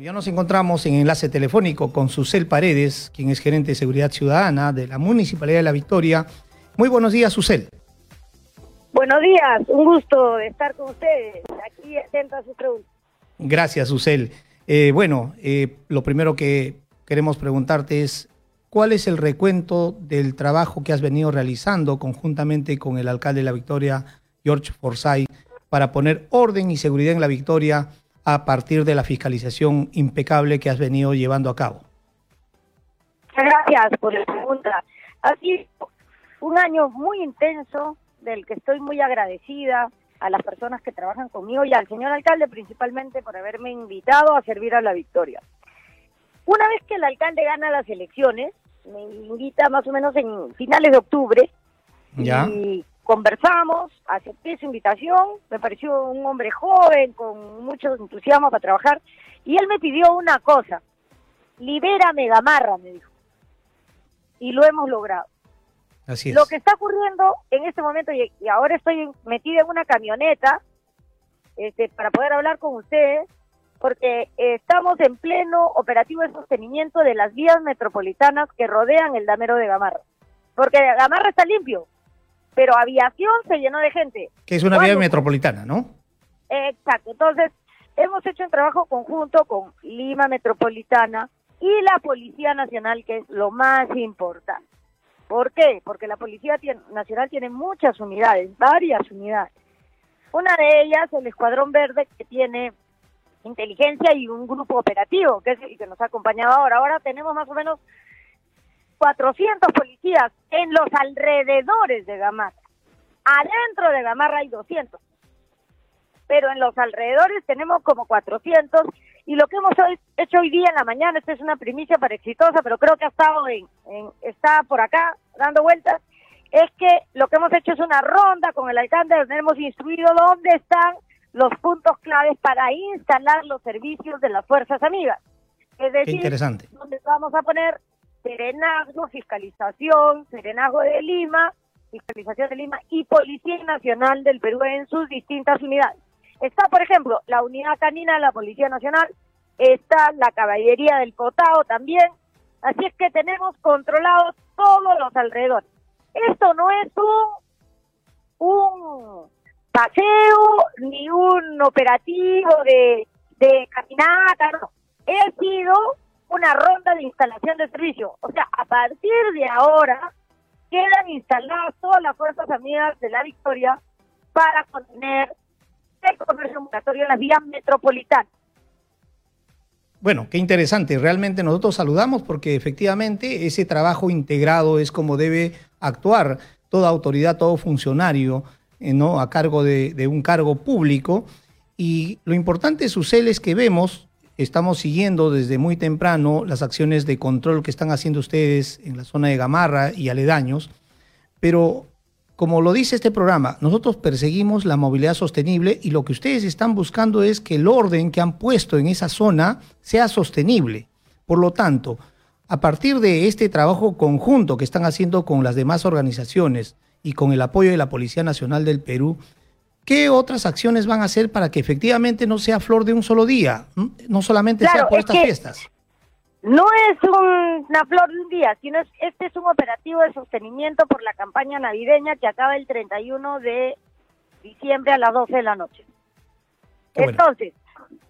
ya nos encontramos en enlace telefónico con Susel Paredes, quien es gerente de seguridad ciudadana de la Municipalidad de La Victoria. Muy buenos días, Susel. Buenos días, un gusto estar con ustedes. Aquí atento a su pregunta. Gracias, Susel. Eh, bueno, eh, lo primero que queremos preguntarte es, ¿cuál es el recuento del trabajo que has venido realizando conjuntamente con el alcalde de La Victoria, George Forsyth, para poner orden y seguridad en La Victoria? A partir de la fiscalización impecable que has venido llevando a cabo? Gracias por la pregunta. Ha sido un año muy intenso del que estoy muy agradecida a las personas que trabajan conmigo y al señor alcalde principalmente por haberme invitado a servir a la victoria. Una vez que el alcalde gana las elecciones, me invita más o menos en finales de octubre ¿Ya? y conversamos, acepté su invitación, me pareció un hombre joven, con mucho entusiasmo para trabajar, y él me pidió una cosa, libérame Gamarra, me dijo. Y lo hemos logrado. Así es. Lo que está ocurriendo en este momento, y, ahora estoy metida en una camioneta este, para poder hablar con ustedes, porque estamos en pleno operativo de sostenimiento de las vías metropolitanas que rodean el damero de Gamarra. Porque Gamarra está limpio, pero aviación se llenó de gente. Que es una vía metropolitana, ¿no? Exacto. Entonces, hemos hecho un trabajo conjunto con Lima Metropolitana y la Policía Nacional, que es lo más importante. ¿Por qué? Porque la Policía Nacional tiene muchas unidades, varias unidades. Una de ellas, el Escuadrón Verde, que tiene inteligencia y un grupo operativo, que es el que nos ha acompañado ahora. Ahora tenemos más o menos 400 policías en los alrededores de Gamarra. Adentro de Gamarra hay 200. Pero en los alrededores tenemos como 400 y lo que hemos hecho hoy día en la mañana, esta es una primicia para exitosa, pero creo que ha estado en, está por acá dando vueltas, es que lo que hemos hecho es una ronda con el alcalde donde hemos instruido dónde están los puntos claves para instalar los servicios de las fuerzas amigas. Es decir, interesante. donde vamos a poner Serenazgo, Fiscalización, Serenazgo de Lima, Fiscalización de Lima y Policía Nacional del Perú en sus distintas unidades. Está, por ejemplo, la unidad canina de la Policía Nacional, está la caballería del Cotao también, así es que tenemos controlados todos los alrededores. Esto no es un, un paseo ni un operativo de, de caminata, no. He sido una ronda de instalación de servicio. O sea, a partir de ahora quedan instaladas todas las fuerzas amigas de la Victoria para contener el comercio ambulatorio en las vías metropolitanas. Bueno, qué interesante. Realmente nosotros saludamos porque efectivamente ese trabajo integrado es como debe actuar toda autoridad, todo funcionario, eh, ¿no? A cargo de, un cargo público. Y lo importante, Susel, es que vemos Estamos siguiendo desde muy temprano las acciones de control que están haciendo ustedes en la zona de Gamarra y aledaños, pero como lo dice este programa, nosotros perseguimos la movilidad sostenible y lo que ustedes están buscando es que el orden que han puesto en esa zona sea sostenible. Por lo tanto, a partir de este trabajo conjunto que están haciendo con las demás organizaciones y con el apoyo de la Policía Nacional del Perú, ¿Qué otras acciones van a hacer para que efectivamente no sea flor de un solo día? No solamente sea por estas fiestas. No es una flor de un día, sino es, este es un operativo de sostenimiento por la campaña navideña que acaba el 31 de diciembre a las 12 de la noche. Entonces,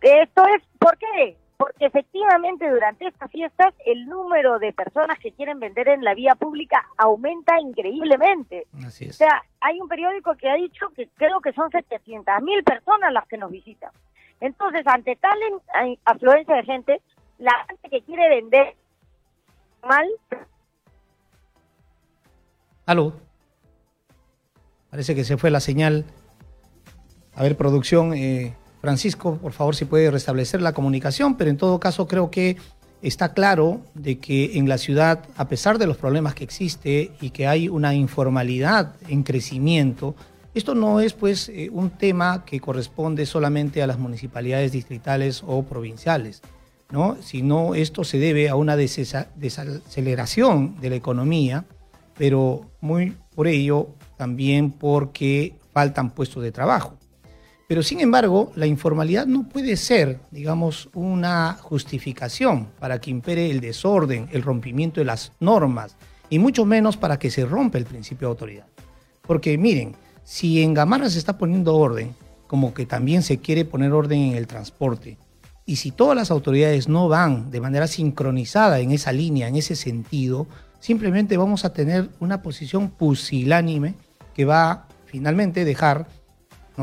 esto es, ¿por qué? Porque efectivamente durante estas fiestas el número de personas que quieren vender en la vía pública aumenta increíblemente. Así es. O sea, hay un periódico que ha dicho que creo que son 700 mil personas las que nos visitan. Entonces, ante tal afluencia de gente, la gente que quiere vender mal... Aló. Parece que se fue la señal. A ver, producción... Eh Francisco, por favor, si puede restablecer la comunicación, pero en todo caso creo que está claro de que en la ciudad, a pesar de los problemas que existe y que hay una informalidad en crecimiento, esto no es pues eh, un tema que corresponde solamente a las municipalidades distritales o provinciales, ¿no? sino esto se debe a una desaceleración de la economía, pero muy por ello también porque faltan puestos de trabajo. Pero sin embargo, la informalidad no puede ser, digamos, una justificación para que impere el desorden, el rompimiento de las normas, y mucho menos para que se rompa el principio de autoridad. Porque miren, si en Gamarra se está poniendo orden, como que también se quiere poner orden en el transporte, y si todas las autoridades no van de manera sincronizada en esa línea, en ese sentido, simplemente vamos a tener una posición pusilánime que va a finalmente dejar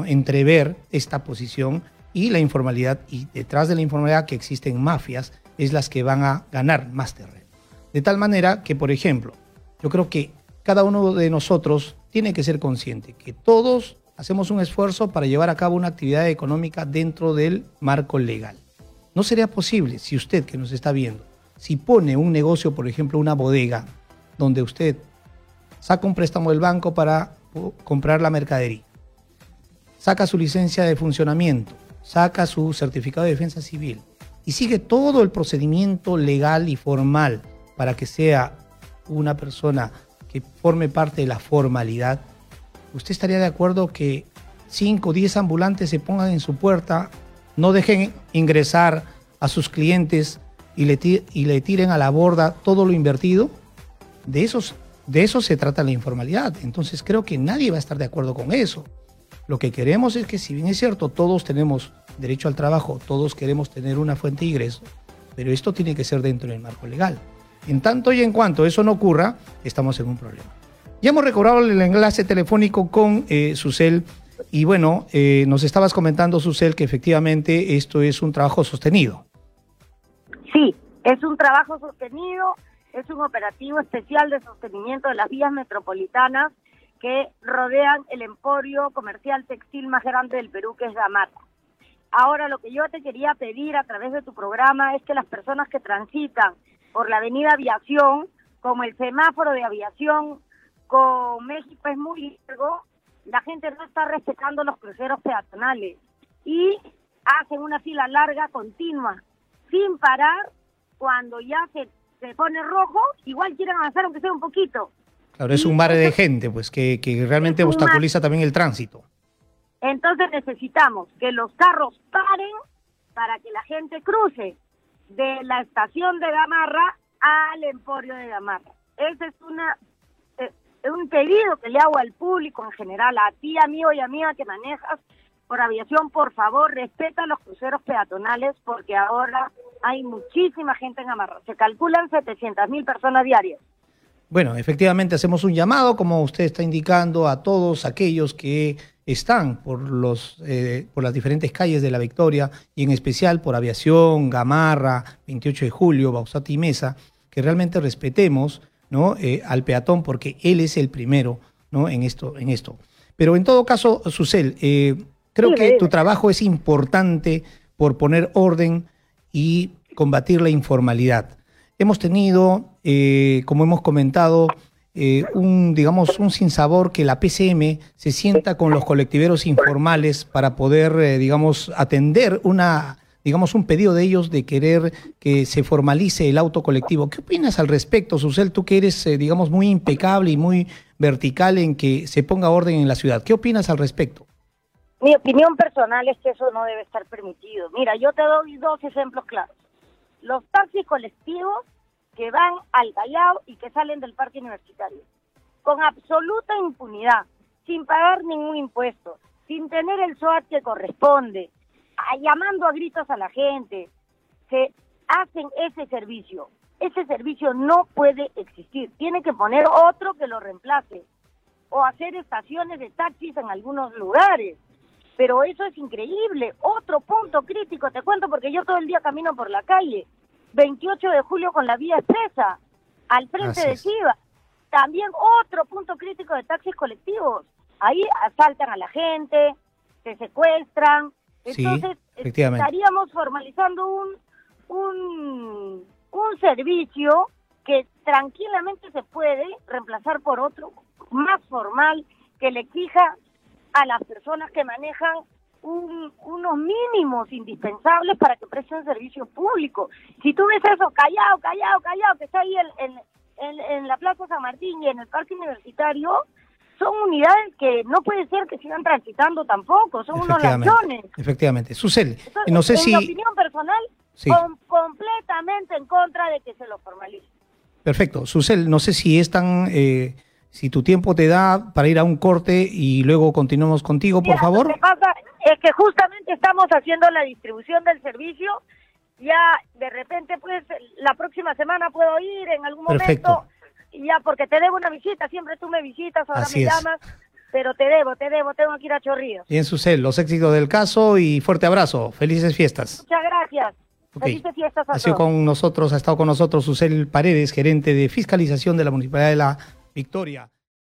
entrever esta posición y la informalidad, y detrás de la informalidad que existen mafias, es las que van a ganar más terreno. De tal manera que, por ejemplo, yo creo que cada uno de nosotros tiene que ser consciente que todos hacemos un esfuerzo para llevar a cabo una actividad económica dentro del marco legal. No sería posible si usted que nos está viendo, si pone un negocio, por ejemplo, una bodega, donde usted saca un préstamo del banco para comprar la mercadería, saca su licencia de funcionamiento, saca su certificado de defensa civil y sigue todo el procedimiento legal y formal para que sea una persona que forme parte de la formalidad, ¿usted estaría de acuerdo que 5 o 10 ambulantes se pongan en su puerta, no dejen ingresar a sus clientes y le, y le tiren a la borda todo lo invertido? De, esos, de eso se trata la informalidad. Entonces creo que nadie va a estar de acuerdo con eso. Lo que queremos es que, si bien es cierto, todos tenemos derecho al trabajo, todos queremos tener una fuente de ingreso, pero esto tiene que ser dentro del marco legal. En tanto y en cuanto eso no ocurra, estamos en un problema. Ya hemos recobrado el enlace telefónico con eh, Susel y bueno, eh, nos estabas comentando, Susel, que efectivamente esto es un trabajo sostenido. Sí, es un trabajo sostenido, es un operativo especial de sostenimiento de las vías metropolitanas que rodean el emporio comercial textil más grande del Perú, que es Gamarra. Ahora, lo que yo te quería pedir a través de tu programa es que las personas que transitan por la avenida Aviación, como el semáforo de aviación con México es muy largo, la gente no está respetando los cruceros peatonales y hacen una fila larga, continua, sin parar, cuando ya se, se pone rojo, igual quieren avanzar aunque sea un poquito. Claro, es un mar de gente, pues, que, que realmente obstaculiza también el tránsito. Entonces necesitamos que los carros paren para que la gente cruce de la estación de Gamarra al emporio de Gamarra. Ese es una eh, un pedido que le hago al público en general, a ti, amigo y amiga que manejas por aviación, por favor, respeta los cruceros peatonales porque ahora hay muchísima gente en Gamarra. Se calculan 700 mil personas diarias. Bueno, efectivamente hacemos un llamado, como usted está indicando, a todos aquellos que están por, los, eh, por las diferentes calles de la Victoria y en especial por Aviación, Gamarra, 28 de Julio, Bausati y Mesa, que realmente respetemos ¿no? Eh, al peatón porque él es el primero ¿no? en, esto, en esto. Pero en todo caso, Susel, eh, creo que tu trabajo es importante por poner orden y combatir la informalidad. Hemos tenido, eh, como hemos comentado, eh, un, digamos, un sinsabor que la PCM se sienta con los colectiveros informales para poder, eh, digamos, atender una, digamos, un pedido de ellos de querer que se formalice el auto colectivo. ¿Qué opinas al respecto, Susel? Tú que eres, digamos, muy impecable y muy vertical en que se ponga orden en la ciudad. ¿Qué opinas al respecto? Mi opinión personal es que eso no debe estar permitido. Mira, yo te doy dos ejemplos claros los taxis colectivos que van al Callao y que salen del parque universitario, con absoluta impunidad, sin pagar ningún impuesto, sin tener el SOAT que corresponde, llamando a gritos a la gente, se hacen ese servicio. Ese servicio no puede existir, tiene que poner otro que lo reemplace o hacer estaciones de taxis en algunos lugares. Pero eso es increíble. Otro punto crítico, te cuento porque yo todo el día camino por la calle. 28 de julio con la vía expresa, al frente de Chiva. También otro punto crítico de taxis colectivos. Ahí asaltan a la gente, se secuestran. Entonces, estaríamos formalizando un, un, un servicio que tranquilamente se puede reemplazar por otro más formal que le exija a las personas que manejan unos mínimos indispensables para que presten servicio público. Si tú ves eso callado, callado, callado, que está ahí en, en, en, la Plaza San Martín y en el Parque Universitario, son unidades que no puede ser que sigan transitando tampoco, son unos ladrones. Efectivamente. Susel, no sé si... En mi opinión personal, completamente en contra de que se lo formalice. Perfecto. Susel, no sé si es tan... Eh, si tu tiempo te da para ir a un corte y luego continuamos contigo, por favor. Lo que pasa es que justamente estamos haciendo la distribución del servicio. Ya de repente, pues, la próxima semana puedo ir en algún momento. Y ya, porque te debo una visita. Siempre tú me visitas, ahora me llamas. Pero te debo, te debo, tengo que ir a Chorrillos. Bien, Susel, los éxitos del caso y fuerte abrazo. Felices fiestas. Muchas gracias. Felices fiestas a ha sido con nosotros, ha estado con nosotros Susel Paredes, gerente de fiscalización de la Municipalidad de La Victoria.